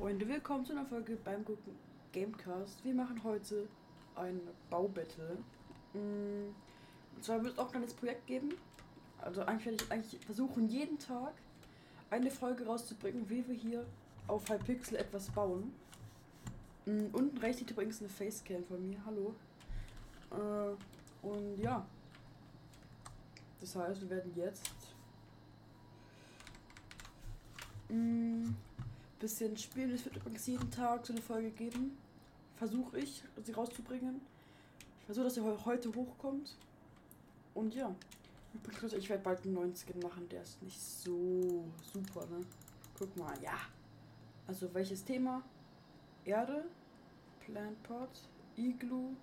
Freunde, willkommen zu einer Folge beim Gucken Gamecast. Wir machen heute ein Baubattle. Mm, Und zwar wird es auch ein kleines Projekt geben. Also eigentlich werde ich eigentlich versuchen, jeden Tag eine Folge rauszubringen, wie wir hier auf Hypixel etwas bauen. Mm, Unten rechts sieht übrigens eine Facecam von mir. Hallo. Äh, Und ja. Das heißt, wir werden jetzt mm, bisschen spielen. Es wird übrigens jeden Tag so eine Folge geben. Versuche ich, sie rauszubringen. Ich versuche, dass sie heu- heute hochkommt. Und ja. Übrigens, ich werde bald einen neuen Skin machen. Der ist nicht so super, ne? Guck mal, ja. Also, welches Thema? Erde, Plantpot, Igloo,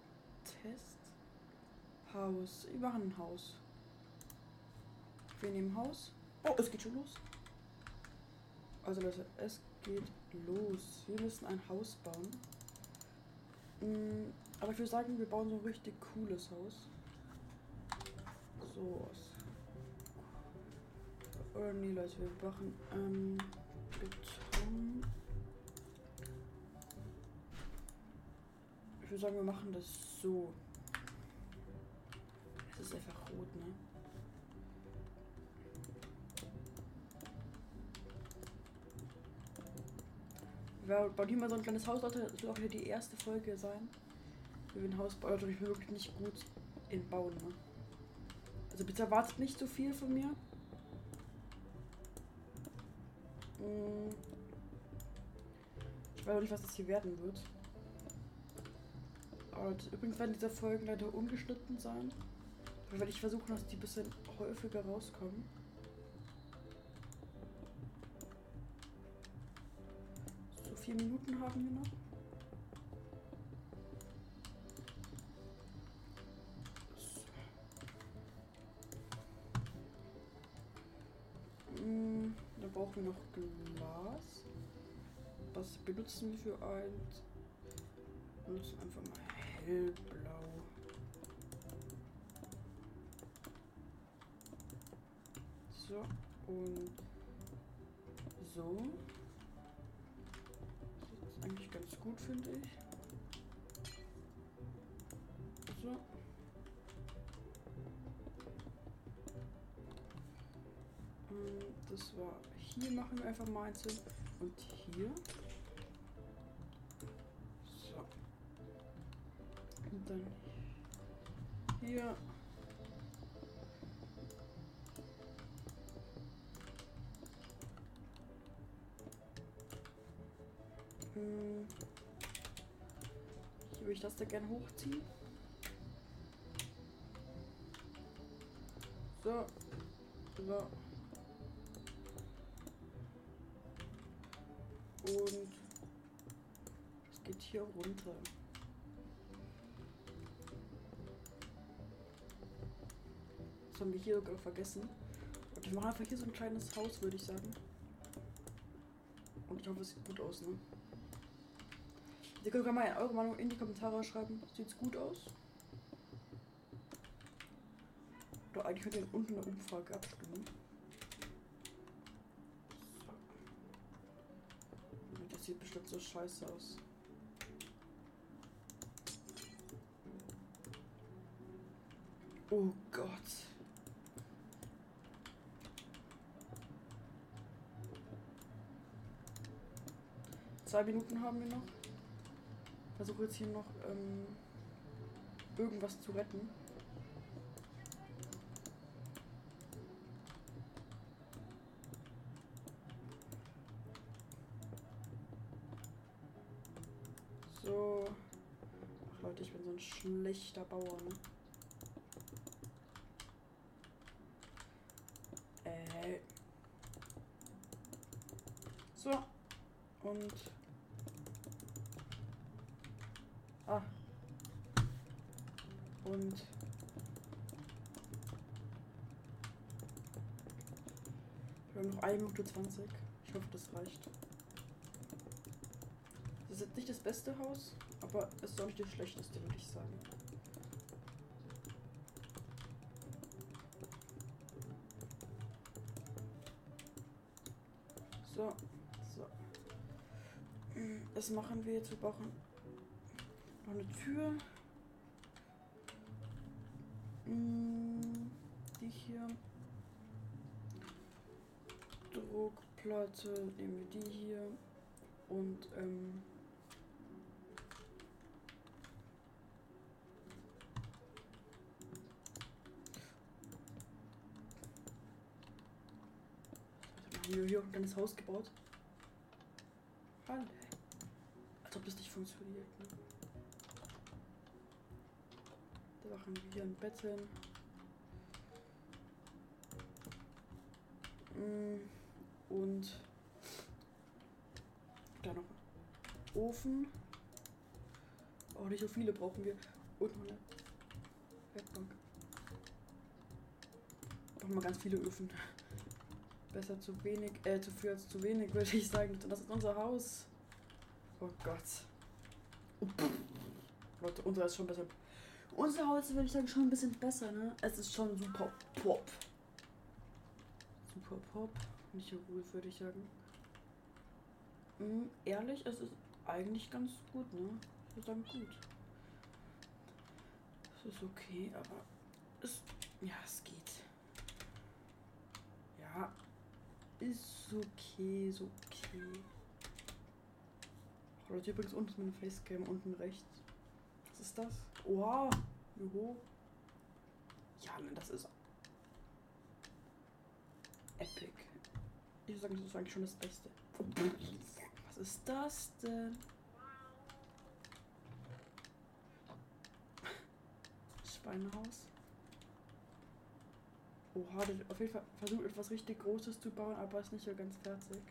Test, Haus. Wir machen ein Haus. Wir nehmen Haus. Oh, es geht schon los. Also Leute, es geht los. Wir müssen ein Haus bauen. Mm, Aber ich würde sagen, wir bauen so ein richtig cooles Haus. So was. Oder nee, Leute, wir machen ähm, Beton. Ich würde sagen, wir machen das so. Es ist einfach rot, ne? Wir bauen hier mal so ein kleines Haus, Leute. Das wird auch wieder die erste Folge sein. Wir ein Haus bauen. Leute, ich bin wirklich nicht gut in Bauen, ne? Also bitte erwartet nicht so viel von mir. Mm. Ich weiß auch nicht, was das hier werden wird. Das- übrigens werden diese Folgen leider ungeschnitten sein. Werde ich versuchen, dass die ein bisschen häufiger rauskommen. Vier Minuten haben wir noch. Mm, Dann brauchen wir noch Glas. Was benutzen wir für eins? Benutzen einfach mal hellblau. So, und so. Gut, finde ich. So. Ähm, Das war hier machen wir einfach mal eins hin. Und hier. So. Und dann hier. Würde ich das da gerne hochziehen. So. So. Und es geht hier runter. Das haben wir hier sogar vergessen. Und ich mache einfach hier so ein kleines Haus, würde ich sagen. Und ich hoffe, es sieht gut aus, ne? Ihr könnt mal eure Meinung in die Kommentare schreiben. Sieht's gut aus? Oder eigentlich könnt ihr unten in der Umfrage abstimmen. Das sieht bestimmt so scheiße aus. Oh Gott. Zwei Minuten haben wir noch. Versuche jetzt hier noch ähm, irgendwas zu retten. So. Ach Leute, ich bin so ein schlechter Bauer, ne? Äh. So. Und. Und. Wir haben noch 1 Minute 20. Ich hoffe, das reicht. Das ist jetzt nicht das beste Haus, aber es ist auch nicht das schlechteste, würde ich sagen. So, so. das machen wir jetzt. Wir brauchen noch eine Tür. Mm, Die hier. Druckplatte, nehmen wir die hier. Und ähm, hier, hier ein kleines Haus gebaut. Halle. Als ob das nicht funktioniert. Ne? Wir hier ein Bett hin. Mm, Und da noch Ofen. Oh, nicht so viele brauchen wir. Und noch eine Werkbank. Brauchen wir ganz viele Öfen. Besser zu wenig, äh, zu viel als zu wenig, würde ich sagen. Das ist unser Haus. Oh Gott. Leute, unser ist schon besser. Unser Haus würde ich sagen, schon ein bisschen besser, ne? Es ist schon super pop. Super pop. Nicht so gut, würde ich sagen. Mhm, ehrlich, es ist eigentlich ganz gut, ne? Ich würde sagen, gut. Es ist okay, aber es. Ja, es geht. Ja, ist okay, ist okay. Leute, übrigens unten ist meine Facecam, unten rechts. Was ist das? Oha, hoch? Ja, ne, das ist epic. Ich sagen, das ist eigentlich schon das Beste. Was ist das denn? Schweinehaus. Oha, auf jeden Fall versucht etwas richtig Großes zu bauen, aber ist nicht so ganz fertig.